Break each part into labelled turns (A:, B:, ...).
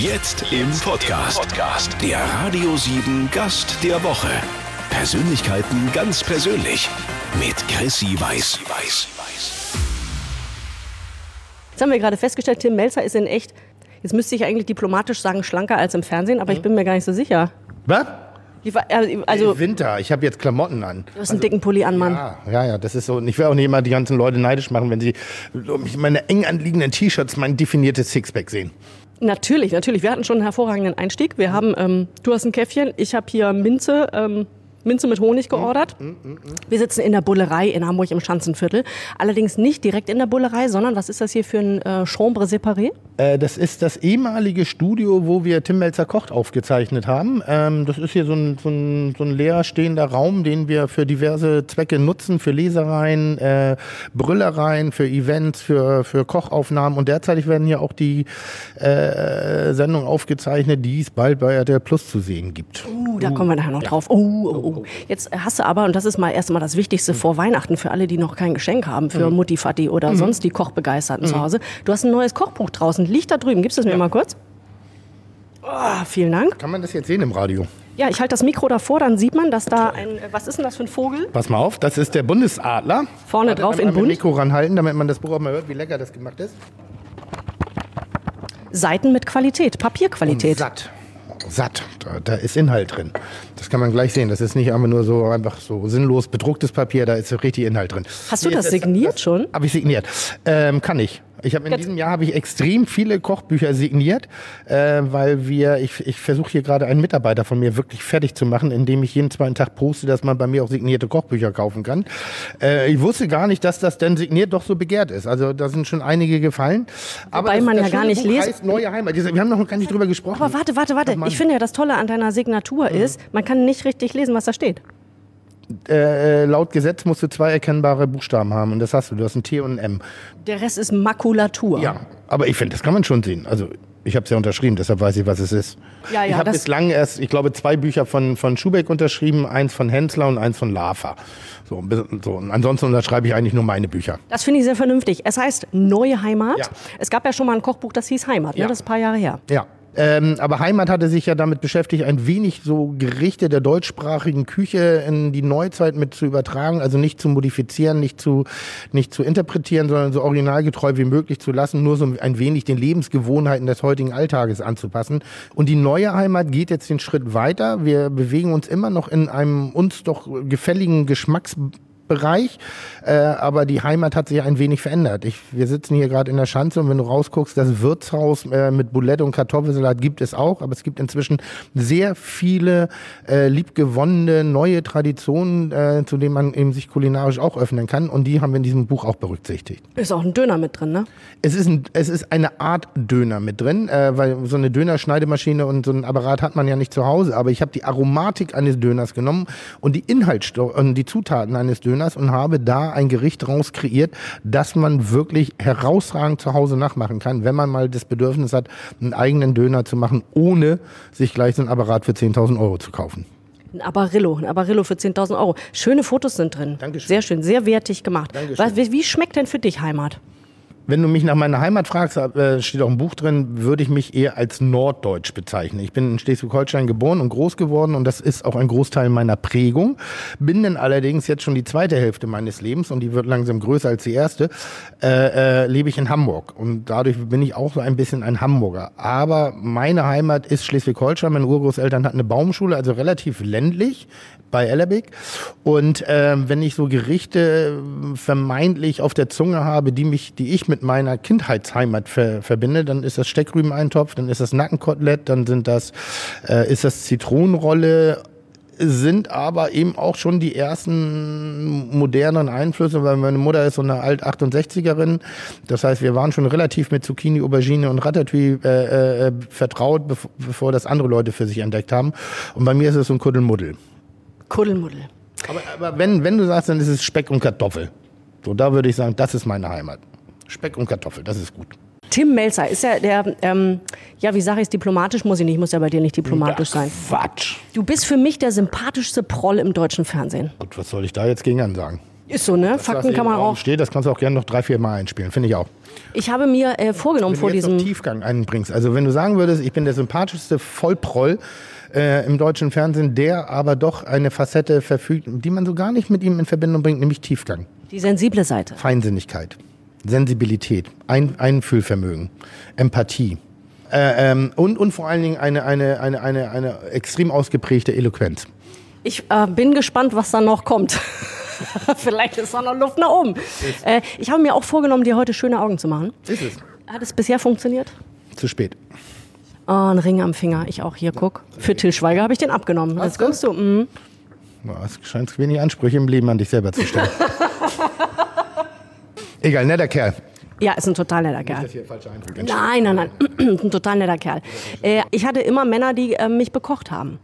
A: Jetzt im Podcast. Der Radio 7 Gast der Woche. Persönlichkeiten ganz persönlich. Mit Chrissy Weiß.
B: Jetzt haben wir gerade festgestellt, Tim Melzer ist in echt, jetzt müsste ich eigentlich diplomatisch sagen, schlanker als im Fernsehen, aber ich bin mir gar nicht so sicher.
C: Was?
B: Die war- äh, Also,
C: Winter, ich habe jetzt Klamotten an.
B: du hast einen dicken Pulli an, Mann.
C: Ja, ja, ja, das ist so. Und ich will auch nicht immer die ganzen Leute neidisch machen, wenn sie meine eng anliegenden T-Shirts mein definiertes Sixpack sehen.
B: Natürlich, natürlich. Wir hatten schon einen hervorragenden Einstieg. Wir haben, ähm, du hast ein Käffchen, ich habe hier Minze, ähm, Minze mit Honig geordert. Wir sitzen in der Bullerei in Hamburg im Schanzenviertel. Allerdings nicht direkt in der Bullerei, sondern was ist das hier für ein äh, Chambre séparé?
C: Äh, das ist das ehemalige Studio, wo wir Tim Melzer kocht aufgezeichnet haben. Ähm, das ist hier so ein, so, ein, so ein leer stehender Raum, den wir für diverse Zwecke nutzen, für Lesereien, äh, Brüllereien, für Events, für, für Kochaufnahmen. Und derzeitig werden hier auch die äh, Sendungen aufgezeichnet, die es bald bei RTL Plus zu sehen gibt.
B: Uh, da kommen wir nachher noch drauf. Oh, oh, oh. Jetzt hast du aber, und das ist mal erstmal das Wichtigste vor Weihnachten für alle, die noch kein Geschenk haben, für Mutti, Vati oder sonst die Kochbegeisterten zu Hause. Du hast ein neues Kochbuch draußen, liegt da drüben. Gibst du es mir mal kurz? Oh, vielen Dank.
C: Kann man das jetzt sehen im Radio?
B: Ja, ich halte das Mikro davor, dann sieht man, dass da ein, was ist denn das für ein Vogel?
C: Pass mal auf, das ist der Bundesadler.
B: Vorne drauf
C: einmal
B: in bunt.
C: Mikro ranhalten, damit man das Buch auch mal hört, wie lecker das gemacht ist.
B: Seiten mit Qualität, Papierqualität.
C: Satt. Satt. Da, da ist Inhalt drin. Das kann man gleich sehen. Das ist nicht einfach nur so einfach so sinnlos bedrucktes Papier, da ist richtig Inhalt drin.
B: Hast du das signiert schon?
C: Habe ich signiert. Ähm, kann ich. Ich habe in
B: Jetzt-
C: diesem Jahr habe ich extrem viele Kochbücher signiert, äh, weil wir ich, ich versuche hier gerade einen Mitarbeiter von mir wirklich fertig zu machen, indem ich jeden zweiten Tag poste, dass man bei mir auch signierte Kochbücher kaufen kann. Äh, ich wusste gar nicht, dass das denn signiert doch so begehrt ist. Also da sind schon einige gefallen. Aber
B: Wobei man
C: das
B: ja gar nicht
C: Buch
B: lesen-
C: heißt Neue Heimat. Wir haben noch gar nicht drüber gesprochen.
B: Aber warte, warte, warte.
C: Ach.
B: Ich finde ja, das Tolle an deiner Signatur ist, man kann nicht richtig lesen, was da steht.
C: Äh, laut Gesetz musst du zwei erkennbare Buchstaben haben und das hast du. Du hast ein T und ein M.
B: Der Rest ist Makulatur.
C: Ja, aber ich finde, das kann man schon sehen. Also ich habe es ja unterschrieben, deshalb weiß ich, was es ist.
B: Ja, ja,
C: ich habe bislang erst, ich glaube, zwei Bücher von, von Schubeck unterschrieben, eins von Hensler und eins von Lava. So, ein bisschen- so. Und ansonsten unterschreibe ich eigentlich nur meine Bücher.
B: Das finde ich sehr vernünftig. Es heißt Neue Heimat.
C: Ja.
B: Es gab ja schon mal ein Kochbuch, das hieß Heimat. Ne?
C: Ja.
B: Das ist ein paar Jahre her.
C: Ja. Ähm, aber Heimat hatte sich ja damit beschäftigt, ein wenig so Gerichte der deutschsprachigen Küche in die Neuzeit mit zu übertragen, also nicht zu modifizieren, nicht zu, nicht zu interpretieren, sondern so originalgetreu wie möglich zu lassen, nur so ein wenig den Lebensgewohnheiten des heutigen Alltages anzupassen. Und die neue Heimat geht jetzt den Schritt weiter. Wir bewegen uns immer noch in einem uns doch gefälligen Geschmacks Bereich, äh, aber die Heimat hat sich ein wenig verändert. Ich, wir sitzen hier gerade in der Schanze und wenn du rausguckst, das Wirtshaus äh, mit Boulette und Kartoffelsalat gibt es auch, aber es gibt inzwischen sehr viele äh, liebgewonnene neue Traditionen, äh, zu denen man eben sich kulinarisch auch öffnen kann und die haben wir in diesem Buch auch berücksichtigt.
B: Ist auch ein Döner mit drin, ne?
C: Es ist, ein, es ist eine Art Döner mit drin, äh, weil so eine Dönerschneidemaschine und so ein Apparat hat man ja nicht zu Hause. Aber ich habe die Aromatik eines Döners genommen und die Inhaltsstoffe und die Zutaten eines Döners und habe da ein Gericht raus kreiert, das man wirklich herausragend zu Hause nachmachen kann, wenn man mal das Bedürfnis hat, einen eigenen Döner zu machen, ohne sich gleich so ein Apparat für 10.000 Euro zu kaufen.
B: Ein Abarillo, ein Abarillo für 10.000 Euro. Schöne Fotos sind drin.
C: Dankeschön.
B: Sehr schön, sehr wertig gemacht.
C: Dankeschön.
B: Wie schmeckt denn für dich Heimat?
C: Wenn du mich nach meiner Heimat fragst, äh, steht auch im Buch drin, würde ich mich eher als Norddeutsch bezeichnen. Ich bin in Schleswig-Holstein geboren und groß geworden und das ist auch ein Großteil meiner Prägung. Bin dann allerdings jetzt schon die zweite Hälfte meines Lebens und die wird langsam größer als die erste, äh, äh, lebe ich in Hamburg und dadurch bin ich auch so ein bisschen ein Hamburger. Aber meine Heimat ist Schleswig-Holstein. Meine Urgroßeltern hatten eine Baumschule, also relativ ländlich bei Ellerbeck. Und ähm, wenn ich so Gerichte äh, vermeintlich auf der Zunge habe, die mich, die ich mit meiner Kindheitsheimat ver verbinde, dann ist das Steckrübeneintopf, dann ist das Nackenkotelett, dann sind das, äh, ist das Zitronenrolle sind aber eben auch schon die ersten modernen Einflüsse, weil meine Mutter ist so eine Alt-68erin. Das heißt, wir waren schon relativ mit Zucchini, Aubergine und Ratatouille äh, äh, vertraut, bev bevor das andere Leute für sich entdeckt haben. Und bei mir ist es so ein Kuddelmuddel.
B: Kuddelmuddel.
C: Aber, aber wenn, wenn du sagst, dann ist es Speck und Kartoffel. So, da würde ich sagen, das ist meine Heimat. Speck und Kartoffel, das ist gut.
B: Tim Melzer ist ja der, ähm, ja, wie sage ich es diplomatisch? Muss ich nicht, muss ja bei dir nicht diplomatisch sein.
C: Quatsch.
B: Du bist für mich der sympathischste Proll im deutschen Fernsehen.
C: Gut, was soll ich da jetzt gegen ansagen?
B: Ist so, ne?
C: Das,
B: Fakten kann man auch.
C: Steht, das kannst du auch gerne noch drei, vier Mal einspielen, finde ich auch.
B: Ich habe mir äh, vorgenommen
C: Wenn
B: vor
C: du jetzt
B: diesem.
C: Tiefgang einbringst, also wenn du sagen würdest, ich bin der sympathischste Vollproll äh, im deutschen Fernsehen, der aber doch eine Facette verfügt, die man so gar nicht mit ihm in Verbindung bringt, nämlich Tiefgang,
B: Die sensible Seite.
C: Feinsinnigkeit, Sensibilität, Ein Einfühlvermögen, Empathie. Äh, ähm, und, und vor allen Dingen eine, eine, eine, eine, eine extrem ausgeprägte Eloquenz.
B: Ich äh, bin gespannt, was da noch kommt. Vielleicht ist da noch Luft nach oben. Äh, ich habe mir auch vorgenommen, dir heute schöne Augen zu machen.
C: Ist es?
B: Hat es bisher funktioniert?
C: Zu spät.
B: Oh, ein Ring am Finger. Ich auch hier, guck. Für Till Schweiger habe ich den abgenommen. Jetzt
C: du?
B: kommst du.
C: Boah, Es scheint wenig Ansprüche im Leben an dich selber zu stellen. Egal, netter Kerl.
B: Ja, ist ein total netter Kerl. Nein, nein, nein. ein total netter Kerl. Äh, ich hatte immer Männer, die äh, mich bekocht haben.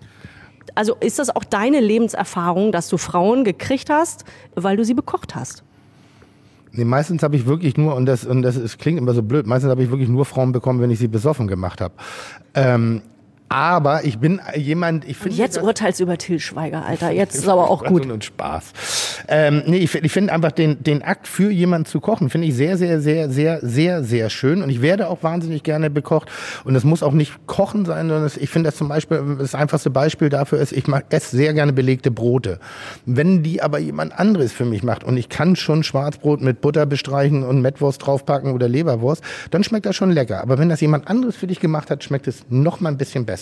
B: Also ist das auch deine Lebenserfahrung, dass du Frauen gekriegt hast, weil du sie bekocht hast?
C: Nee, meistens habe ich wirklich nur, und das, und das ist, klingt immer so blöd, meistens habe ich wirklich nur Frauen bekommen, wenn ich sie besoffen gemacht habe. Ähm, aber ich bin jemand, ich finde.
B: Jetzt urteilst über Till Schweiger, Alter. Jetzt ist aber auch gut.
C: Und Spaß. Ähm, nee, ich, ich finde einfach den, den Akt für jemanden zu kochen, finde ich sehr, sehr, sehr, sehr, sehr, sehr schön. Und ich werde auch wahnsinnig gerne bekocht. Und es muss auch nicht Kochen sein, sondern ich finde das zum Beispiel, das einfachste Beispiel dafür ist, ich mag, esse sehr gerne belegte Brote. Wenn die aber jemand anderes für mich macht und ich kann schon Schwarzbrot mit Butter bestreichen und Mettwurst draufpacken oder Leberwurst, dann schmeckt das schon lecker. Aber wenn das jemand anderes für dich gemacht hat, schmeckt es noch mal ein bisschen besser.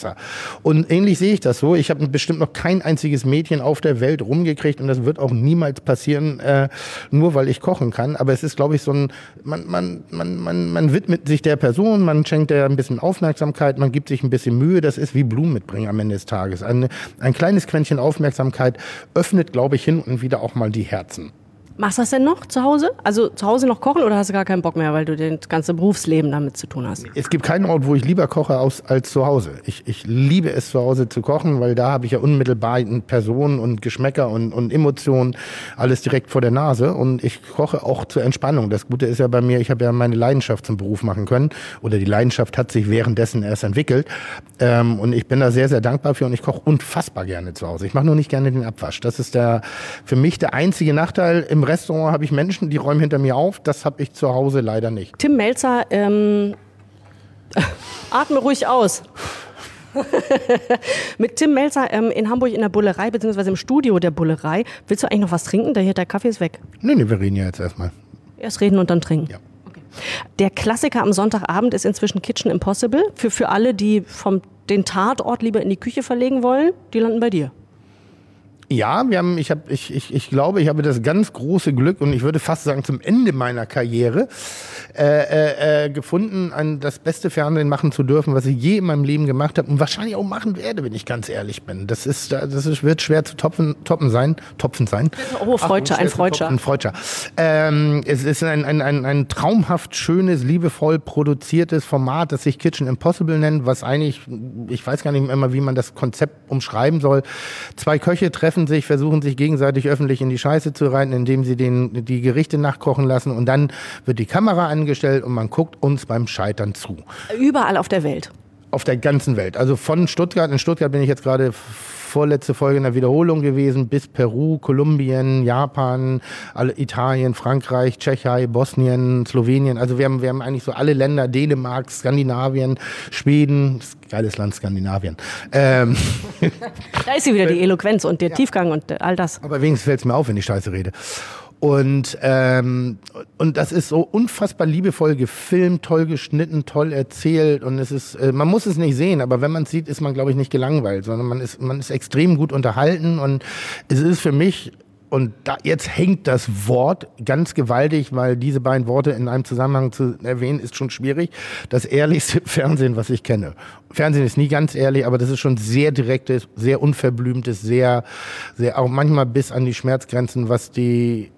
C: Und ähnlich sehe ich das so. Ich habe bestimmt noch kein einziges Mädchen auf der Welt rumgekriegt und das wird auch niemals passieren, äh, nur weil ich kochen kann. Aber es ist, glaube ich, so ein, man, man, man, man, man widmet sich der Person, man schenkt der ein bisschen Aufmerksamkeit, man gibt sich ein bisschen Mühe. Das ist wie Blumen mitbringen am Ende des Tages. Ein, ein kleines Quäntchen Aufmerksamkeit öffnet, glaube ich, hin und wieder auch mal die Herzen.
B: Machst du das denn noch zu Hause? Also zu Hause noch kochen oder hast du gar keinen Bock mehr, weil du das ganze Berufsleben damit zu tun hast?
C: Es gibt keinen Ort, wo ich lieber koche als zu Hause. Ich, ich liebe es zu Hause zu kochen, weil da habe ich ja unmittelbar Personen und Geschmäcker und, und Emotionen alles direkt vor der Nase. Und ich koche auch zur Entspannung. Das Gute ist ja bei mir, ich habe ja meine Leidenschaft zum Beruf machen können. Oder die Leidenschaft hat sich währenddessen erst entwickelt. Ähm, und ich bin da sehr, sehr dankbar für und ich koche unfassbar gerne zu Hause. Ich mache nur nicht gerne den Abwasch. Das ist der für mich der einzige Nachteil. Im Restaurant habe ich Menschen, die räumen hinter mir auf. Das habe ich zu Hause leider nicht.
B: Tim Melzer, ähm, atme ruhig aus. Mit Tim Melzer ähm, in Hamburg in der Bullerei, beziehungsweise im Studio der Bullerei. Willst du eigentlich noch was trinken? Der hier, der Kaffee ist weg.
C: Nee, nee, wir reden ja jetzt erstmal.
B: Erst reden und dann trinken.
C: Ja.
B: Der Klassiker am Sonntagabend ist inzwischen Kitchen Impossible. Für, für alle, die vom, den Tatort lieber in die Küche verlegen wollen, die landen bei dir.
C: Ja, wir haben, ich, hab, ich, ich, ich glaube, ich habe das ganz große Glück und ich würde fast sagen zum Ende meiner Karriere äh, äh, äh, gefunden, ein, das beste Fernsehen machen zu dürfen, was ich je in meinem Leben gemacht habe und wahrscheinlich auch machen werde, wenn ich ganz ehrlich bin. Das ist, das ist, wird schwer zu topfen, toppen sein, topfen sein.
B: Oh, Freudscher, ein Freudscher.
C: Ein Freudscher. Ähm, es ist ein, ein, ein, ein traumhaft schönes, liebevoll produziertes Format, das sich Kitchen Impossible nennt, was eigentlich, ich weiß gar nicht immer, wie man das Konzept umschreiben soll. Zwei Köche treffen sich, versuchen sich gegenseitig öffentlich in die Scheiße zu reiten, indem sie den, die Gerichte nachkochen lassen und dann wird die Kamera angestellt und man guckt uns beim Scheitern zu.
B: Überall auf der Welt.
C: Auf der ganzen Welt. Also von Stuttgart, in Stuttgart bin ich jetzt gerade vorletzte Folge in der Wiederholung gewesen, bis Peru, Kolumbien, Japan, alle Italien, Frankreich, Tschechei, Bosnien, Slowenien. Also wir haben, wir haben eigentlich so alle Länder, Dänemark, Skandinavien, Schweden, geiles Land Skandinavien. Ähm,
B: Da ist sie wieder, die Eloquenz und der Tiefgang und all das.
C: aber wenigstens fällt es mir auf, wenn ich Scheiße rede. Und, ähm, und das ist so unfassbar liebevoll gefilmt, toll geschnitten, toll erzählt. Und es ist, äh, man muss es nicht sehen, aber wenn man es sieht, ist man, glaube ich, nicht gelangweilt, sondern man ist, man ist extrem gut unterhalten. Und es ist für mich, und da, jetzt hängt das Wort ganz gewaltig, weil diese beiden Worte in einem Zusammenhang zu erwähnen, ist schon schwierig. Das ehrlichste Fernsehen, was ich kenne. Fernsehen ist nie ganz ehrlich, aber das ist schon sehr direktes, sehr unverblümtes, sehr, sehr auch manchmal bis an die Schmerzgrenzen, was die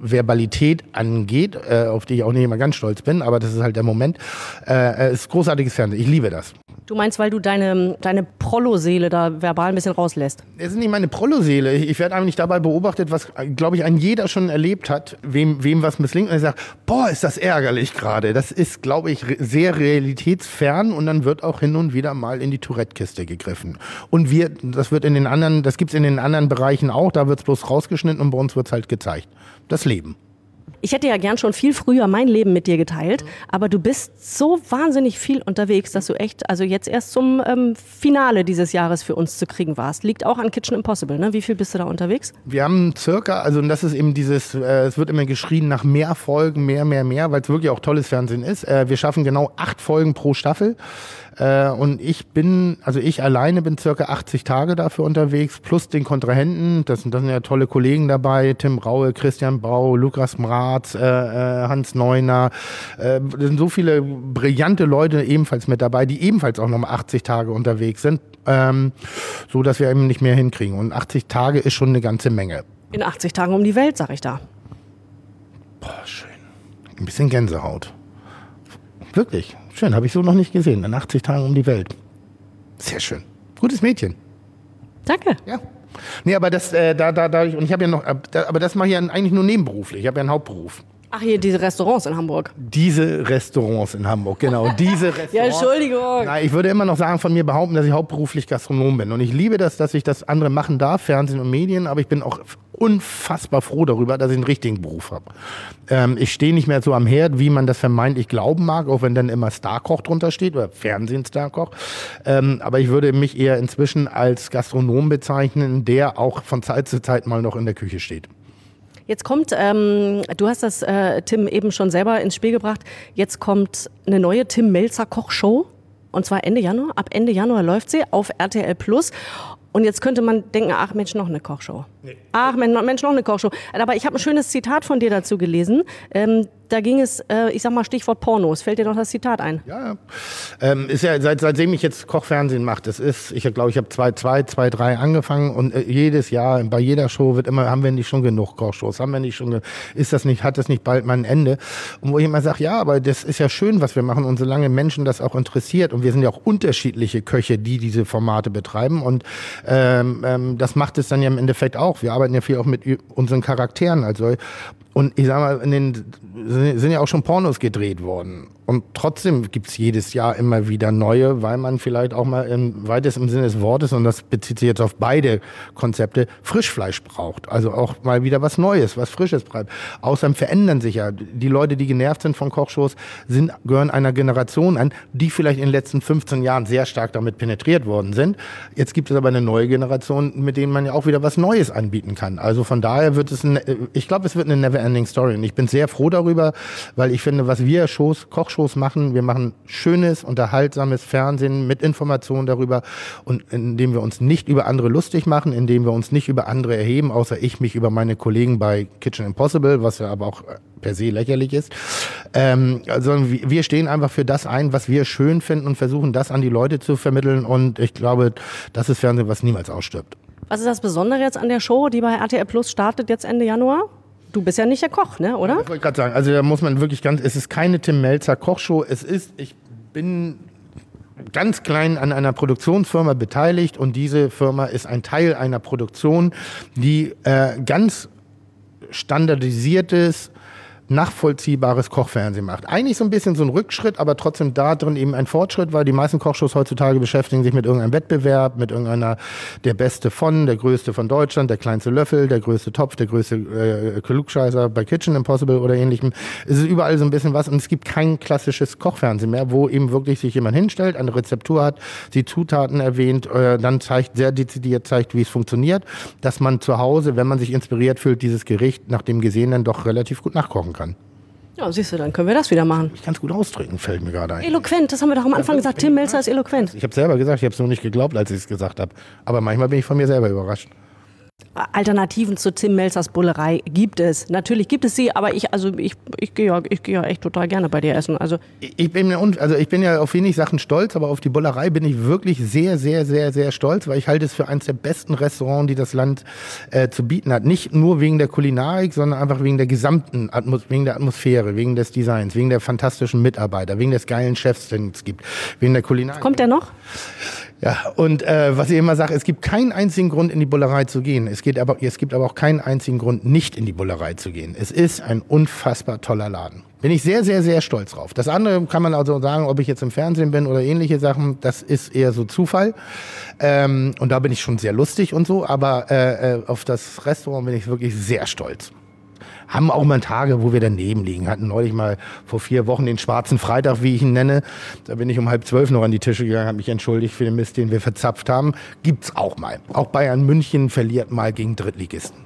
C: Verbalität angeht, äh, auf die ich auch nicht immer ganz stolz bin, aber das ist halt der Moment. Äh, es ist großartiges Fernsehen. Ich liebe das.
B: Du meinst, weil du deine, deine Prollo-Seele da verbal ein bisschen rauslässt?
C: Es ist nicht meine Prollo-Seele. Ich werde eigentlich dabei beobachtet, was, glaube ich, ein jeder schon erlebt hat, wem, wem was misslingt. Und er sagt, boah, ist das ärgerlich gerade. Das ist, glaube ich, sehr realitätsfern und dann wird auch hin und wieder mal in die Tourette-Kiste gegriffen. Und wir, das wird in den anderen, das gibt's in den anderen Bereichen auch, da wird's bloß rausgeschnitten und bei uns wird's halt gezeigt. Das Leben.
B: Ich hätte ja gern schon viel früher mein Leben mit dir geteilt, aber du bist so wahnsinnig viel unterwegs, dass du echt, also jetzt erst zum ähm, Finale dieses Jahres für uns zu kriegen warst. Liegt auch an Kitchen Impossible, ne? Wie viel bist du da unterwegs?
C: Wir haben circa, also das ist eben dieses, äh, es wird immer geschrien nach mehr Folgen, mehr, mehr, mehr, weil es wirklich auch tolles Fernsehen ist. Äh, wir schaffen genau acht Folgen pro Staffel. Äh, und ich bin, also ich alleine bin circa 80 Tage dafür unterwegs, plus den Kontrahenten. Das, sind, das sind ja tolle Kollegen dabei. Tim Raue, Christian Brau, Lukas Mraz, äh, äh, Hans Neuner. Äh, das sind so viele brillante Leute ebenfalls mit dabei, die ebenfalls auch nochmal 80 Tage unterwegs sind. Ähm, so dass wir eben nicht mehr hinkriegen. Und 80 Tage ist schon eine ganze Menge.
B: In 80 Tagen um die Welt, sag ich da.
C: Boah, schön. Ein bisschen Gänsehaut. Wirklich. Schön, habe ich so noch nicht gesehen. In 80 Tagen um die Welt. Sehr schön. Gutes Mädchen.
B: Danke.
C: Ja. Nee, aber das, äh, da, da, da, und ich habe ja noch, aber das mache ich ja eigentlich nur nebenberuflich. Ich habe ja einen Hauptberuf.
B: Ach, hier diese Restaurants in Hamburg.
C: Diese Restaurants in Hamburg, genau. Diese Restaurants.
B: ja, Entschuldigung.
C: Nein, ich würde immer noch sagen, von mir behaupten, dass ich hauptberuflich Gastronom bin. Und ich liebe das, dass ich das andere machen darf, Fernsehen und Medien, aber ich bin auch unfassbar froh darüber, dass ich einen richtigen Beruf habe. Ähm, ich stehe nicht mehr so am Herd, wie man das vermeintlich glauben mag, auch wenn dann immer Starkoch drunter steht oder Fernsehen-Starkoch. Ähm, aber ich würde mich eher inzwischen als Gastronom bezeichnen, der auch von Zeit zu Zeit mal noch in der Küche steht.
B: Jetzt kommt, ähm, du hast das äh, Tim eben schon selber ins Spiel gebracht, jetzt kommt eine neue Tim Melzer Kochshow. Und zwar Ende Januar. Ab Ende Januar läuft sie auf RTL Plus. Und jetzt könnte man denken, ach Mensch, noch eine Kochshow. Nee. Ach Mensch, noch eine Kochshow. Aber ich habe ein schönes Zitat von dir dazu gelesen. Ähm, da ging es, äh, ich sag mal Stichwort Pornos. Fällt dir noch das Zitat ein?
C: Ja, ja. Ähm, ist ja seit, seitdem ich jetzt Kochfernsehen mache, das ist, ich glaube, ich habe zwei, zwei, zwei, drei angefangen und äh, jedes Jahr bei jeder Show wird immer, haben wir nicht schon genug Kochshows? Haben wir nicht schon, ist das nicht, hat das nicht bald mal ein Ende? Und wo ich immer sage, ja, aber das ist ja schön, was wir machen und solange Menschen das auch interessiert und wir sind ja auch unterschiedliche Köche, die diese Formate betreiben und ähm, ähm, das macht es dann ja im Endeffekt auch. Wir arbeiten ja viel auch mit unseren Charakteren, also und ich sag mal, in den sind ja auch schon Pornos gedreht worden. Und trotzdem gibt's jedes Jahr immer wieder neue, weil man vielleicht auch mal im weitesten Sinne des Wortes, und das bezieht sich jetzt auf beide Konzepte, Frischfleisch braucht. Also auch mal wieder was Neues, was Frisches bleibt. Außerdem verändern sich ja. Die Leute, die genervt sind von Kochshows, sind, gehören einer Generation an, die vielleicht in den letzten 15 Jahren sehr stark damit penetriert worden sind. Jetzt gibt es aber eine neue Generation, mit denen man ja auch wieder was Neues anbieten kann. Also von daher wird es, ein, ich glaube, es wird eine never-ending Story. Und ich bin sehr froh darüber, weil ich finde, was wir Shows, Kochshows machen, wir machen schönes, unterhaltsames Fernsehen mit Informationen darüber und indem wir uns nicht über andere lustig machen, indem wir uns nicht über andere erheben, außer ich mich über meine Kollegen bei Kitchen Impossible, was ja aber auch per se lächerlich ist, ähm, sondern wir stehen einfach für das ein, was wir schön finden und versuchen, das an die Leute zu vermitteln. Und ich glaube, das ist Fernsehen, was niemals ausstirbt.
B: Was ist das Besondere jetzt an der Show, die bei RTL Plus startet jetzt Ende Januar? Du bist ja nicht der Koch, ne, oder?
C: Das wollte gerade sagen. Also da muss man wirklich ganz, es ist keine Tim Melzer Kochshow. Es ist, ich bin ganz klein an einer Produktionsfirma beteiligt und diese Firma ist ein Teil einer Produktion, die äh, ganz standardisiertes nachvollziehbares Kochfernsehen macht. Eigentlich so ein bisschen so ein Rückschritt, aber trotzdem da drin eben ein Fortschritt, weil die meisten Kochshows heutzutage beschäftigen sich mit irgendeinem Wettbewerb, mit irgendeiner der Beste von, der Größte von Deutschland, der kleinste Löffel, der größte Topf, der größte äh, Klugscheißer bei Kitchen Impossible oder ähnlichem. Es ist überall so ein bisschen was und es gibt kein klassisches Kochfernsehen mehr, wo eben wirklich sich jemand hinstellt, eine Rezeptur hat, die Zutaten erwähnt, äh, dann zeigt, sehr dezidiert zeigt, wie es funktioniert, dass man zu Hause, wenn man sich inspiriert fühlt, dieses Gericht nach dem Gesehenen doch relativ gut nachkochen kann kann.
B: Ja, siehst du, dann können wir das wieder machen.
C: Ich kann es gut ausdrücken, fällt mir gerade ein.
B: Eloquent, das haben wir doch am Anfang gesagt. Tim Melzer ist eloquent.
C: Ich habe selber gesagt, ich habe es nur nicht geglaubt, als ich es gesagt habe. Aber manchmal bin ich von mir selber überrascht.
B: Alternativen zu Tim Melzers Bullerei gibt es. Natürlich gibt es sie, aber ich, also ich, ich gehe ja, ich gehe ja echt total gerne bei dir essen. Also
C: Ich bin, ja un- also ich bin ja auf wenig Sachen stolz, aber auf die Bullerei bin ich wirklich sehr, sehr, sehr, sehr stolz, weil ich halte es für eines der besten Restaurants, die das Land äh, zu bieten hat. Nicht nur wegen der Kulinarik, sondern einfach wegen der gesamten Atmos wegen der Atmosphäre, wegen des Designs, wegen der fantastischen Mitarbeiter, wegen des geilen Chefs, den es gibt, wegen der Kulinarik.
B: kommt der noch?
C: Ja, und äh, was ich immer sage, es gibt keinen einzigen Grund, in die Bullerei zu gehen. Es, geht aber, es gibt aber auch keinen einzigen Grund, nicht in die Bullerei zu gehen. Es ist ein unfassbar toller Laden. Bin ich sehr, sehr, sehr stolz drauf. Das andere kann man also sagen, ob ich jetzt im Fernsehen bin oder ähnliche Sachen, das ist eher so Zufall. Ähm, und da bin ich schon sehr lustig und so, aber äh, äh, auf das Restaurant bin ich wirklich sehr stolz haben auch mal Tage, wo wir daneben liegen. Hatten neulich mal vor vier Wochen den schwarzen Freitag, wie ich ihn nenne. Da bin ich um halb zwölf noch an die Tische gegangen, habe mich entschuldigt für den Mist, den wir verzapft haben. Gibt's auch mal. Auch Bayern München verliert mal gegen Drittligisten.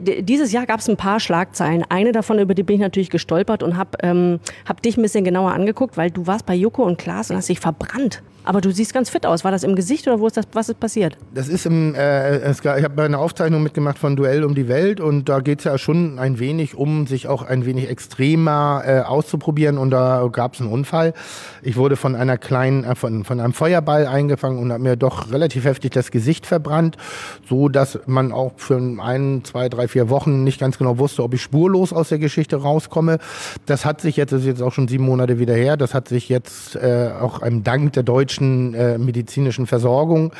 B: Dieses Jahr gab es ein paar Schlagzeilen. Eine davon, über die bin ich natürlich gestolpert und habe ähm, hab dich ein bisschen genauer angeguckt, weil du warst bei Joko und Klaas und hast dich verbrannt. Aber du siehst ganz fit aus. War das im Gesicht oder wo ist das, was ist passiert?
C: Das ist im, äh, es, gab- ich habe eine Aufzeichnung mitgemacht von Duell um die Welt und da geht's ja schon ein wenig um, sich auch ein wenig extremer äh, auszuprobieren und da gab's einen Unfall. Ich wurde von einer kleinen, äh, von, von einem Feuerball eingefangen und habe mir doch relativ heftig das Gesicht verbrannt, so dass man auch für ein, zwei, drei, vier Wochen nicht ganz genau wusste, ob ich spurlos aus der Geschichte rauskomme. Das hat sich jetzt, das ist jetzt auch schon sieben Monate wieder her, das hat sich jetzt äh, auch einem Dank der deutschen äh, medizinischen Versorgung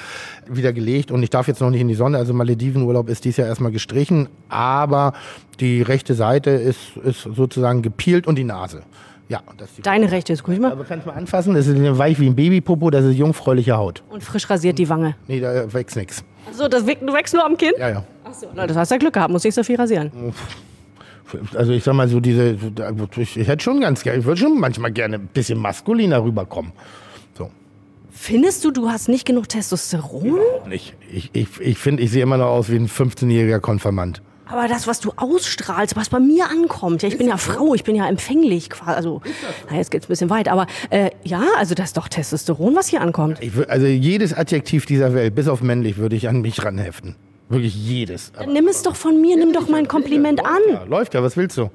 C: wieder gelegt und ich darf jetzt noch nicht in die Sonne, also Maledivenurlaub ist dies Jahr erstmal gestrichen, aber die rechte Seite ist, ist sozusagen gepielt und die Nase. Ja, das ist die
B: Deine rechte ist, mal.
C: aber kannst du mal anfassen, das ist weich wie ein Babypopo, das ist jungfräuliche Haut.
B: Und frisch rasiert die Wange.
C: Nee, da wächst nix.
B: So, das wächst, du wächst nur am Kinn?
C: Ja, ja.
B: Achso, das hast ja Glück gehabt, muss nicht so viel rasieren.
C: Also ich sag mal so diese, ich hätte schon ganz gerne, ich würde schon manchmal gerne ein bisschen maskuliner rüberkommen.
B: Findest du, du hast nicht genug Testosteron?
C: Nicht. Ich, ich, ich finde, ich sehe immer noch aus wie ein 15-jähriger Konfirmand.
B: Aber das, was du ausstrahlst, was bei mir ankommt, ja, ich bin ja Frau, ich bin ja empfänglich quasi. Also, na, jetzt geht's ein bisschen weit, aber äh, ja, also das ist doch Testosteron, was hier ankommt.
C: Ich, also jedes Adjektiv dieser Welt, bis auf männlich, würde ich an mich ranheften. Wirklich jedes.
B: Dann nimm es doch von mir, nimm doch mein Kompliment an.
C: ja, läuft ja, was willst du?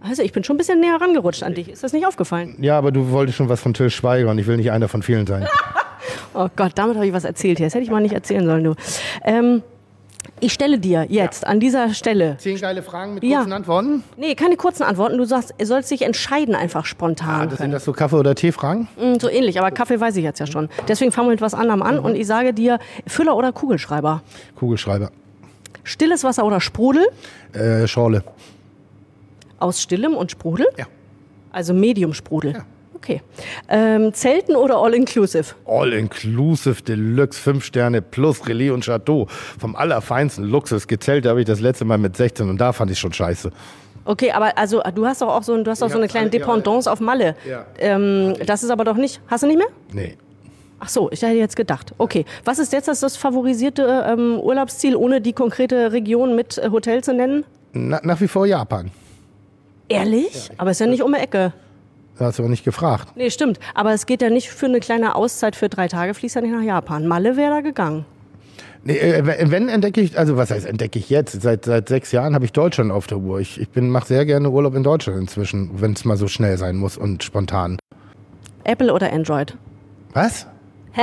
B: Also, ich bin schon ein bisschen näher rangerutscht an dich. Ist das nicht aufgefallen?
C: Ja, aber du wolltest schon was von Till Schweiger und ich will nicht einer von vielen sein.
B: Oh Gott, damit habe ich was erzählt hier. Das hätte ich mal nicht erzählen sollen, du. Ähm, ich stelle dir jetzt an dieser Stelle.
C: Zehn geile Fragen mit
B: Ja.
C: kurzen Antworten?
B: Nee, keine kurzen Antworten. Du sagst, ihr sollst dich entscheiden einfach spontan.
C: Ah, das sind das so Kaffee- oder Teefragen?
B: Mm, So ähnlich, aber Kaffee weiß ich jetzt ja schon. Deswegen fangen wir mit was anderem an und ich sage dir Füller oder Kugelschreiber.
C: Kugelschreiber.
B: Stilles Wasser oder Sprudel?
C: Äh, Schorle.
B: Aus stillem und Sprudel?
C: Ja.
B: Also Medium Sprudel. Okay. Ähm, Zelten oder All-Inclusive?
C: All-Inclusive Deluxe 5 Sterne plus Relais und Chateau. Vom allerfeinsten Luxus. Gezählt habe ich das letzte Mal mit 16 und da fand ich schon scheiße.
B: Okay, aber also du hast doch auch so, du hast doch so eine kleine
C: alle- ja,
B: Dependance auf Malle.
C: Ja.
B: Ähm, das ist aber doch nicht. Hast du nicht mehr?
C: Nee.
B: Ach so, ich hätte jetzt gedacht. Okay, was ist jetzt das, das favorisierte ähm, Urlaubsziel, ohne die konkrete Region mit äh, Hotel zu nennen?
C: Na, nach wie vor Japan.
B: Ehrlich? aber ist ja nicht um die Ecke.
C: Da hast du aber nicht gefragt.
B: Nee, stimmt. Aber es geht ja nicht für eine kleine Auszeit für drei Tage, fließt ja nicht nach Japan. Malle wäre da gegangen.
C: Nee, äh, wenn- wenn entdecke ich, also was heißt entdecke ich jetzt? Seit, seit sechs Jahren habe ich Deutschland auf der Uhr. Ich, ich mache sehr gerne Urlaub in Deutschland inzwischen, wenn es mal so schnell sein muss und spontan.
B: Apple oder Android?
C: Was?
B: Hä?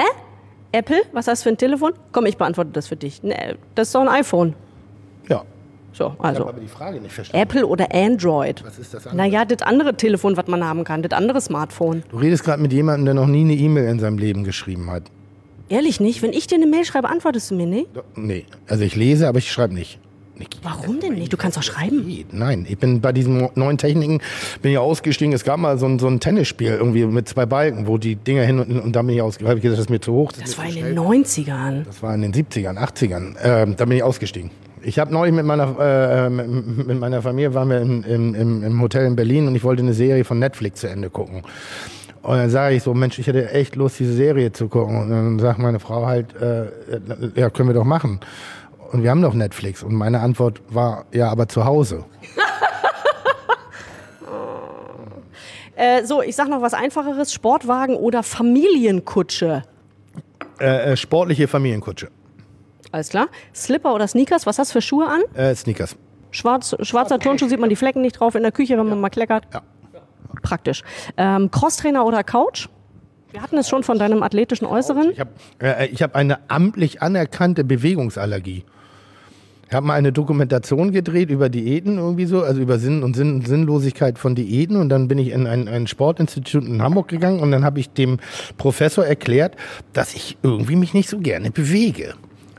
B: Apple? Was hast du für ein Telefon? Komm, ich beantworte das für dich. Nee, das ist doch ein iPhone. So,
C: Ich
B: also.
C: habe aber die Frage nicht verstanden.
B: Apple oder Android?
C: Was ist das andere?
B: Naja, das andere Telefon, was man haben kann, das andere Smartphone.
C: Du redest gerade mit jemandem, der noch nie eine E-Mail in seinem Leben geschrieben hat.
B: Ehrlich nicht? Wenn ich dir eine Mail schreibe, antwortest du mir nicht?
C: Nee, also ich lese, aber ich schreibe nicht. Niki.
B: Warum denn nicht? Du kannst doch schreiben.
C: Geht. Nein, ich bin bei diesen neuen Techniken bin ich ausgestiegen. Es gab mal so ein, so ein Tennisspiel irgendwie mit zwei Balken, wo die Dinger hin und, und dann bin ich ausgestiegen. Habe ich gesagt, das ist mir zu hoch.
B: Das
C: ist
B: war in den
C: schnell.
B: 90ern.
C: Das war in den 70ern, 80ern. Ähm, da bin ich ausgestiegen. Ich habe neulich mit meiner, äh, mit mit meiner Familie waren wir im, im, im, im Hotel in Berlin und ich wollte eine Serie von Netflix zu Ende gucken. Und dann sage ich so, Mensch, ich hätte echt Lust, diese Serie zu gucken. Und dann sagt meine Frau halt, äh, ja, können wir doch machen. Und wir haben doch Netflix. Und meine Antwort war, ja, aber zu Hause.
B: Äh, so, ich sag noch was einfacheres. Sportwagen oder Familienkutsche?
C: Äh, äh, sportliche Familienkutsche.
B: Alles klar. Slipper oder Sneakers, was hast du für Schuhe an?
C: Äh, Sneakers.
B: Schwarz, schwarzer Turnschuh sieht man die Flecken nicht drauf in der Küche, wenn man mal kleckert.
C: Ja.
B: Praktisch. Ähm, Crosstrainer oder Couch? Wir hatten es schon von deinem athletischen Äußeren.
C: Ich habe äh, ich hab eine amtlich anerkannte Bewegungsallergie. Ich habe mal eine Dokumentation gedreht über Diäten irgendwie so, also über Sinn und Sinn, Sinnlosigkeit von Diäten. Und dann bin ich in ein, ein Sportinstitut in Hamburg gegangen und dann habe ich dem Professor erklärt, dass ich irgendwie mich nicht so gerne bewege.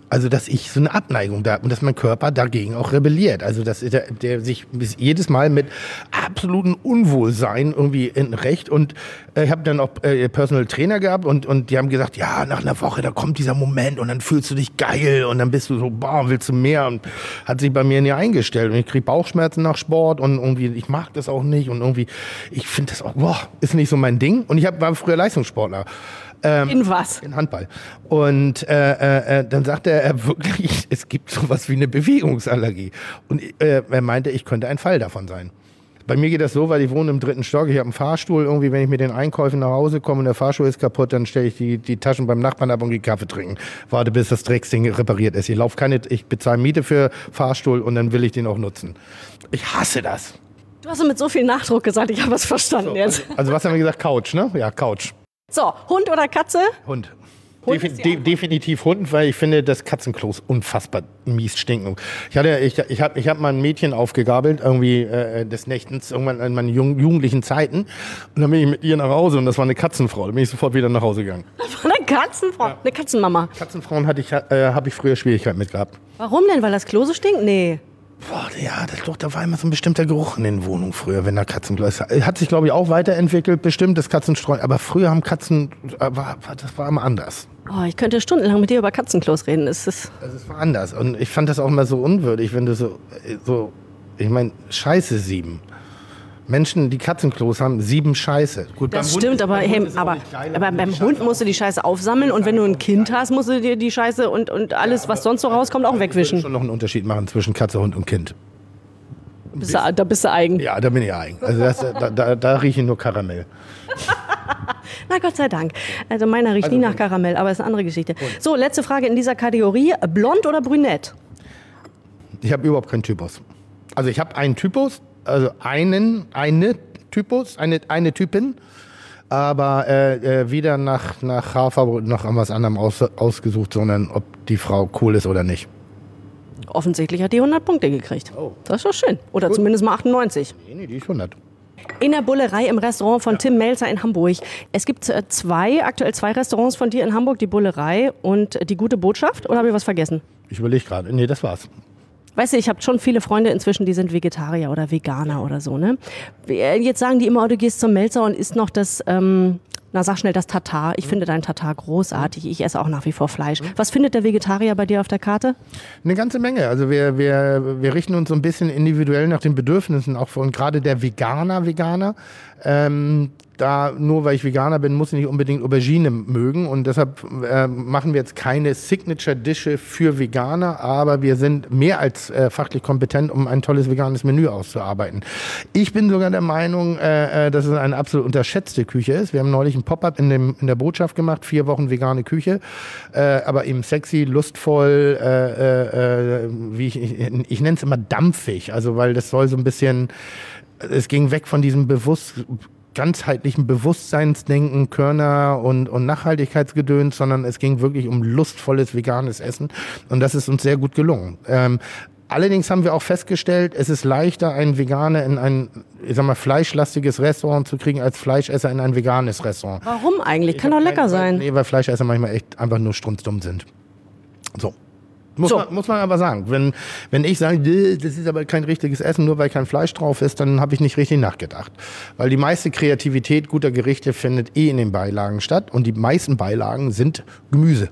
C: Also, dass ich so eine Abneigung da habe und dass mein Körper dagegen auch rebelliert. Also, dass der, der sich jedes Mal mit absolutem Unwohlsein irgendwie in Recht und äh, ich habe dann auch äh, Personal Trainer gehabt und, und die haben gesagt, ja, nach einer Woche, da kommt dieser Moment und dann fühlst du dich geil und dann bist du so, boah, willst du mehr und hat sich bei mir nie eingestellt und ich kriege Bauchschmerzen nach Sport und irgendwie, ich mag das auch nicht und irgendwie, ich finde das auch, boah, ist nicht so mein Ding und ich hab, war früher Leistungssportler. Ähm,
B: In was?
C: in Handball. Und äh, äh, äh, dann sagte er äh, wirklich, es gibt sowas wie eine Bewegungsallergie. Und äh, er meinte, ich könnte ein Fall davon sein. Bei mir geht das so, weil ich wohne im dritten Stock, ich habe einen Fahrstuhl. Irgendwie, wenn ich mit den Einkäufen nach Hause komme und der Fahrstuhl ist kaputt, dann stelle ich die, die Taschen beim Nachbarn ab und gehe Kaffee trinken. Warte, bis das Drecksding repariert ist. Ich laufe keine, ich bezahle Miete für Fahrstuhl und dann will ich den auch nutzen. Ich hasse das.
B: Du hast mit so viel Nachdruck gesagt, ich habe es verstanden jetzt.
C: Also was haben wir gesagt? Couch, ne? Ja, Couch.
B: So, Hund oder Katze?
C: Hund.
B: Hund
C: Defi
B: ist die
C: de definitiv Hund, weil ich finde, dass Katzenklos unfassbar mies stinken. Ich hatte, ich, ich habe ich hab mal ein Mädchen aufgegabelt, irgendwie äh, des Nächtens, irgendwann in meinen jung, jugendlichen Zeiten. Und dann bin ich mit ihr nach Hause und das war eine Katzenfrau. Da bin ich sofort wieder nach Hause gegangen.
B: Von einer Katzenfrau. Eine Katzenmama.
C: Katzenfrauen hatte ich, äh, habe ich früher Schwierigkeiten mit gehabt.
B: Warum denn? Weil das Klo so stinkt? Nee.
C: Boah, ja, das, doch, da war immer so ein bestimmter Geruch in den Wohnungen früher, wenn da Katzenklos Hat sich, glaube ich, auch weiterentwickelt, bestimmt das Katzenstreu. Aber früher haben Katzen, äh, war, war- das war immer anders.
B: Oh, ich könnte stundenlang mit dir über Katzenklos reden. Es ist
C: Also es war anders. Und ich fand das auch immer so unwürdig, wenn du so, äh, so ich meine, Scheiße sieben. Menschen, die Katzenklos haben, sieben Scheiße. Gut,
B: Das
C: beim Hund
B: stimmt,
C: ist-
B: aber,
C: beim Hund
B: hey, aber, aber beim
C: Scheiße
B: Hund musst du die Scheiße aufsammeln und wenn du ein Kind hast, musst du dir die Scheiße und, und alles, was sonst so rauskommt, auch
C: Ich
B: wegwischen.
C: schon noch einen Unterschied machen zwischen Katze, Hund und Kind.
B: Bist du, da bist du eigen.
C: Ja, da bin ich eigen. Also das, da, da, da rieche ich nur Karamell.
B: Na Gott sei Dank. Also meiner riecht nie nach Karamell, aber ist eine andere Geschichte. So, letzte Frage in dieser Kategorie. Blond oder brünett?
C: Ich habe überhaupt keinen Typus. Also ich habe einen Typus, also einen, eine Typus, eine, eine Typin, aber äh, äh, weder nach, nach Haarfarbe noch an was anderem aus, ausgesucht, sondern ob die Frau cool ist oder nicht.
B: Offensichtlich hat die 100 Punkte gekriegt. Das ist doch schön. Oder zumindest mal 98.
C: Nee, nee, die ist 100.
B: In der Bullerei im Restaurant von Tim Melzer in Hamburg. Es gibt äh, zwei, aktuell zwei Restaurants von dir in Hamburg, die Bullerei und die Gute Botschaft. Oder habe ich was vergessen?
C: Ich überlege gerade. Nee, das war's.
B: Weißt du, ich habe schon viele Freunde inzwischen, die sind Vegetarier oder Veganer oder so, ne? Jetzt sagen die immer, oh, du gehst zum Melzer und isst noch das, ähm, na sag schnell, das Tatar. Ich finde dein Tatar großartig. Ich esse auch nach wie vor Fleisch. Was findet der Vegetarier bei dir auf der Karte?
C: Eine ganze Menge. Also wir, wir, wir richten uns so ein bisschen individuell nach den Bedürfnissen auch von gerade der Veganer, Veganer. Ähm, da nur weil ich Veganer bin, muss ich nicht unbedingt Aubergine mögen und deshalb äh, machen wir jetzt keine Signature-Dische für Veganer, aber wir sind mehr als äh, fachlich kompetent, um ein tolles veganes Menü auszuarbeiten. Ich bin sogar der Meinung, äh, äh, dass es eine absolut unterschätzte Küche ist. Wir haben neulich ein Pop-up in, dem- in der Botschaft gemacht, vier Wochen vegane Küche, äh, aber eben sexy, lustvoll, äh, äh, äh, wie ich, ich, ich nenne es immer dampfig, also weil das soll so ein bisschen, es ging weg von diesem bewusst ganzheitlichen Bewusstseinsdenken, Körner und, und Nachhaltigkeitsgedöns, sondern es ging wirklich um lustvolles veganes Essen und das ist uns sehr gut gelungen. Ähm, allerdings haben wir auch festgestellt, es ist leichter, einen Veganer in ein, ich sag mal, fleischlastiges Restaurant zu kriegen, als Fleischesser in ein veganes Restaurant.
B: Warum eigentlich? Kann doch lecker sein.
C: Nee, weil Fleischesser manchmal echt einfach nur strunzdumm sind. So. Muss,
B: So.
C: Man, muss man aber sagen. Wenn, wenn ich sage, "Dö, das ist aber kein richtiges Essen, nur weil kein Fleisch drauf ist, dann habe ich nicht richtig nachgedacht. Weil die meiste Kreativität guter Gerichte findet eh in den Beilagen statt und die meisten Beilagen sind Gemüse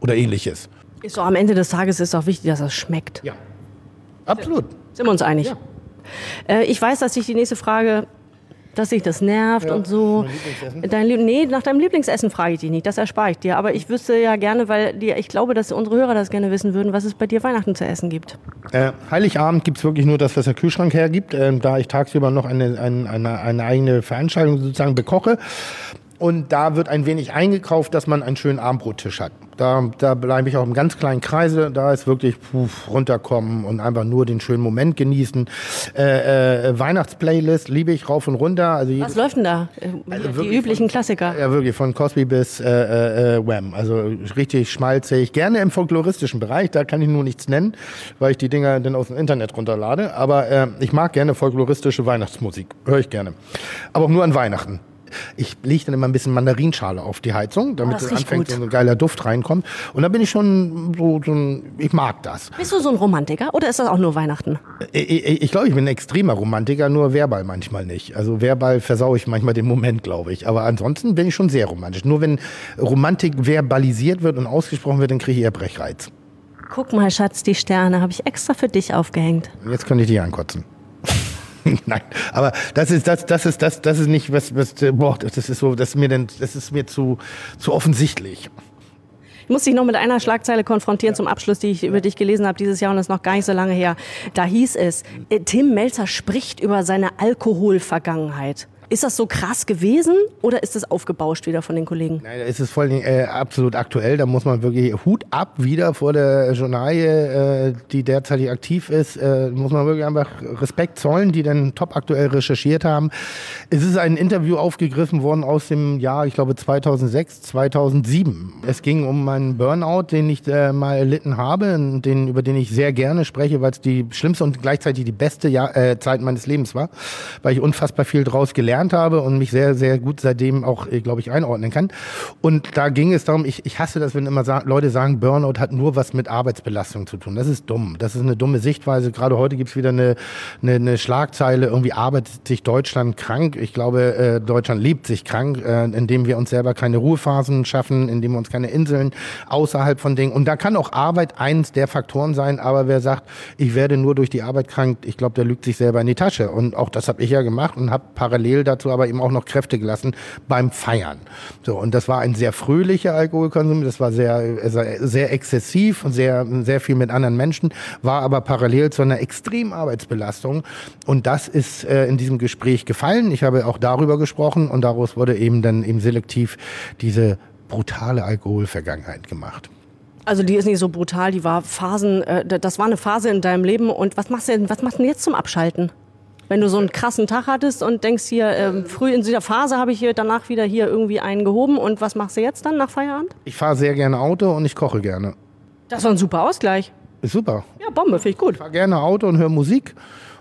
C: oder ähnliches.
B: Ist so, am Ende des Tages ist auch wichtig, dass es schmeckt.
C: Ja. Absolut.
B: Sind wir uns einig?
C: Ja.
B: Äh, ich weiß, dass sich die nächste Frage, dass sich das nervt und so.
C: Lieblingsessen?
B: Dein Lieb nee, nach deinem Lieblingsessen frage ich dich nicht. Das erspare ich dir. Aber ich wüsste ja gerne, weil dir, ich glaube, dass unsere Hörer das gerne wissen würden, was es bei dir Weihnachten zu essen gibt.
C: Äh, Heiligabend gibt's wirklich nur das, was der Kühlschrank hergibt, ähm, da ich tagsüber noch eine, eine, eine, eine eigene Veranstaltung sozusagen bekoche. Und da wird ein wenig eingekauft, dass man einen schönen Abendbrottisch hat. Da, da bleibe ich auch im ganz kleinen Kreise. Da ist wirklich puf, runterkommen und einfach nur den schönen Moment genießen. Äh, äh, Weihnachtsplaylist liebe ich rauf und runter. Also
B: Was läuft denn da? Also die üblichen Klassiker.
C: Ja, wirklich, von Cosby bis äh, äh, äh, Wham. Also richtig schmalzig. Gerne im folkloristischen Bereich, da kann ich nur nichts nennen, weil ich die Dinger dann aus dem Internet runterlade. Aber äh, ich mag gerne folkloristische Weihnachtsmusik. Höre ich gerne. Aber auch nur an Weihnachten. Ich lege dann immer ein bisschen Mandarinschale auf die Heizung, damit
B: Oh,
C: anfängt, so ein geiler Duft reinkommt. Und da bin ich schon so, so ein, ich mag das.
B: Bist du so ein Romantiker oder ist das auch nur Weihnachten?
C: Ich, ich, ich glaube, ich bin ein extremer Romantiker, nur verbal manchmal nicht. Also verbal versaue ich manchmal den Moment, glaube ich. Aber ansonsten bin ich schon sehr romantisch. Nur wenn Romantik verbalisiert wird und ausgesprochen wird, dann kriege ich eher Brechreiz.
B: Guck mal, Schatz, die Sterne habe ich extra für dich aufgehängt.
C: Jetzt könnte ich dich ankotzen. Nein, aber das ist das, das ist das, das ist nicht was, was boah, das ist so, das ist mir denn, das ist mir zu, zu offensichtlich.
B: Ich muss dich noch mit einer Schlagzeile konfrontieren zum Abschluss, die ich über dich gelesen habe dieses Jahr und das ist noch gar nicht so lange her. Da hieß es, äh, Tim Melzer spricht über seine Alkoholvergangenheit. Ist das so krass gewesen oder ist das aufgebauscht wieder von den Kollegen?
C: Nein, da ist es voll äh, absolut aktuell. Da muss man wirklich Hut ab wieder vor der Journalie, äh, die derzeitig aktiv ist. Äh, muss man wirklich einfach Respekt zollen, die dann top aktuell recherchiert haben. Es ist ein Interview aufgegriffen worden aus dem Jahr, ich glaube 2006, 2007. Es ging um meinen Burnout, den ich äh, mal erlitten habe, den, über den ich sehr gerne spreche, weil es die schlimmste und gleichzeitig die beste Jahr, äh, Zeit meines Lebens war, weil ich unfassbar viel draus gelernt habe und mich sehr, sehr gut seitdem auch, äh, glaube ich, einordnen kann. Und da ging es darum, ich, ich hasse das, wenn immer sa Leute sagen, Burnout hat nur was mit Arbeitsbelastung zu tun. Das ist dumm. Das ist eine dumme Sichtweise. Gerade heute gibt es wieder eine, eine, eine Schlagzeile, irgendwie arbeitet sich Deutschland krank. Ich glaube, äh, Deutschland lebt sich krank, äh, indem wir uns selber keine Ruhephasen schaffen, indem wir uns keine Inseln außerhalb von Dingen. Und da kann auch Arbeit eins der Faktoren sein, aber wer sagt, ich werde nur durch die Arbeit krank, ich glaube, der lügt sich selber in die Tasche. Und auch das habe ich ja gemacht und habe parallel dazu aber eben auch noch Kräfte gelassen beim Feiern. So, und das war ein sehr fröhlicher Alkoholkonsum, das war sehr, sehr, sehr exzessiv und sehr, sehr viel mit anderen Menschen, war aber parallel zu einer extremen Arbeitsbelastung. Und das ist äh, in diesem Gespräch gefallen. Ich habe auch darüber gesprochen und daraus wurde eben dann eben selektiv diese brutale Alkoholvergangenheit gemacht.
B: Also die ist nicht so brutal, die war Phasen, äh, das war eine Phase in deinem Leben und was machst du denn, was machst du denn jetzt zum Abschalten? Wenn du so einen krassen Tag hattest und denkst hier, ähm, früh in dieser Phase habe ich hier danach wieder hier irgendwie einen gehoben und was machst du jetzt dann nach Feierabend?
C: Ich fahre sehr gerne Auto und ich koche gerne.
B: Das war ein super Ausgleich.
C: Ist super.
B: Ja, Bombe, finde ich gut.
C: Ich fahre gerne Auto und höre Musik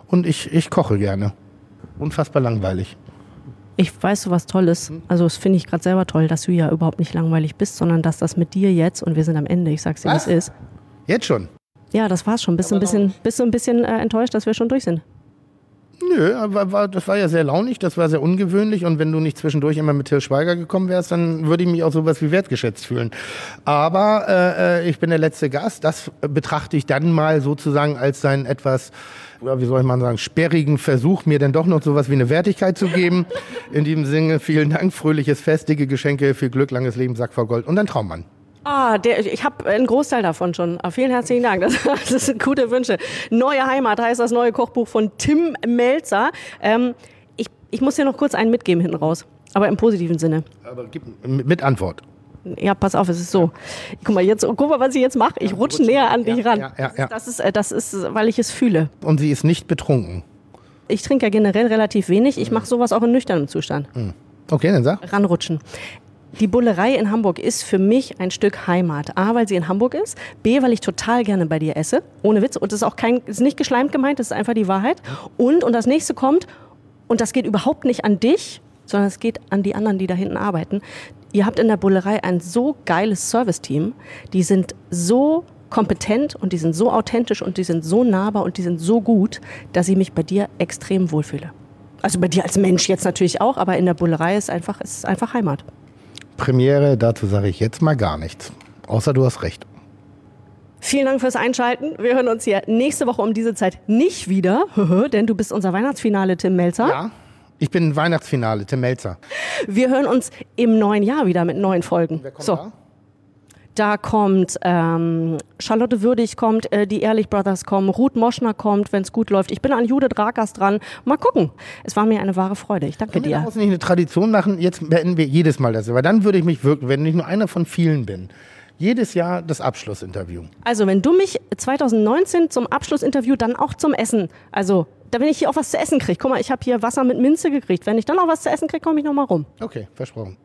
C: und ich, ich koche gerne. Unfassbar langweilig.
B: Ich weiß so was Tolles. Also das finde ich gerade selber toll, dass du ja überhaupt nicht langweilig bist, sondern dass das mit dir jetzt, und wir sind am Ende, ich sag's dir, wie es ist.
C: Jetzt schon?
B: Ja, das war's schon. Bist du ein bisschen, bist du ein bisschen äh, enttäuscht, dass wir schon durch sind?
C: Nö, aber war, das war ja sehr launig, das war sehr ungewöhnlich und wenn du nicht zwischendurch immer mit Till Schweiger gekommen wärst, dann würde ich mich auch sowas wie wertgeschätzt fühlen. Aber äh, äh, ich bin der letzte Gast, das betrachte ich dann mal sozusagen als seinen etwas, wie soll ich mal sagen, sperrigen Versuch, mir dann doch noch sowas wie eine Wertigkeit zu geben. In diesem Sinne, vielen Dank, fröhliches Fest, dicke Geschenke, viel Glück, langes Leben, Sack voll Gold und ein Traummann.
B: Ah, der, ich habe einen Großteil davon schon. Ah, vielen herzlichen Dank. Das, das sind gute Wünsche. Neue Heimat heißt das neue Kochbuch von Tim Melzer. Ähm, ich, ich muss dir noch kurz einen mitgeben hinten raus. Aber im positiven Sinne.
C: Aber gib mit Antwort.
B: Ja, pass auf, es ist so. Guck mal, jetzt, guck mal, was ich jetzt mache. Ich rutsche näher an dich
C: Ja,
B: ran.
C: ja, ja, ja.
B: Das, ist, äh, das ist, weil ich es fühle.
C: Und sie ist nicht betrunken.
B: Ich trinke ja generell relativ wenig. Ich mache sowas auch in nüchternem Zustand.
C: Okay, dann sag.
B: ranrutschen. Die Bullerei in Hamburg ist für mich ein Stück Heimat. A, weil sie in Hamburg ist. B, weil ich total gerne bei dir esse. Ohne Witz. Und das ist auch kein, ist nicht geschleimt gemeint, das ist einfach die Wahrheit. Und, und das nächste kommt, und das geht überhaupt nicht an dich, sondern es geht an die anderen, die da hinten arbeiten. Ihr habt in der Bullerei ein so geiles Serviceteam. Die sind so kompetent und die sind so authentisch und die sind so nahbar und die sind so gut, dass ich mich bei dir extrem wohlfühle. Also bei dir als Mensch jetzt natürlich auch, aber in der Bullerei ist einfach, ist einfach Heimat.
C: Premiere, dazu sage ich jetzt mal gar nichts. Außer du hast recht.
B: Vielen Dank fürs Einschalten. Wir hören uns hier nächste Woche um diese Zeit nicht wieder, denn du bist unser Weihnachtsfinale, Tim Melzer.
C: Ja, ich bin Weihnachtsfinale, Tim Melzer.
B: Wir hören uns im neuen Jahr wieder mit neuen Folgen.
C: Wer kommt
B: so,
C: da?
B: Da kommt ähm, Charlotte Würdig kommt, äh, die Ehrlich Brothers kommen, Ruth Moschner kommt, wenn es gut läuft. Ich bin an Judith Rakers dran. Mal gucken. Es war mir eine wahre Freude. Ich danke
C: Können wir
B: dir.
C: daraus nicht eine Tradition machen? Jetzt beenden wir jedes Mal das. Weil dann würde ich mich wirklich, wenn ich nur einer von vielen bin, jedes Jahr das Abschlussinterview.
B: Also, wenn du mich 2019 zum Abschlussinterview dann auch zum Essen, also da wenn ich hier auch was zu essen kriege. Guck mal, ich habe hier Wasser mit Minze gekriegt. Wenn ich dann auch was zu essen kriege, komme ich nochmal rum.
C: Okay, versprochen.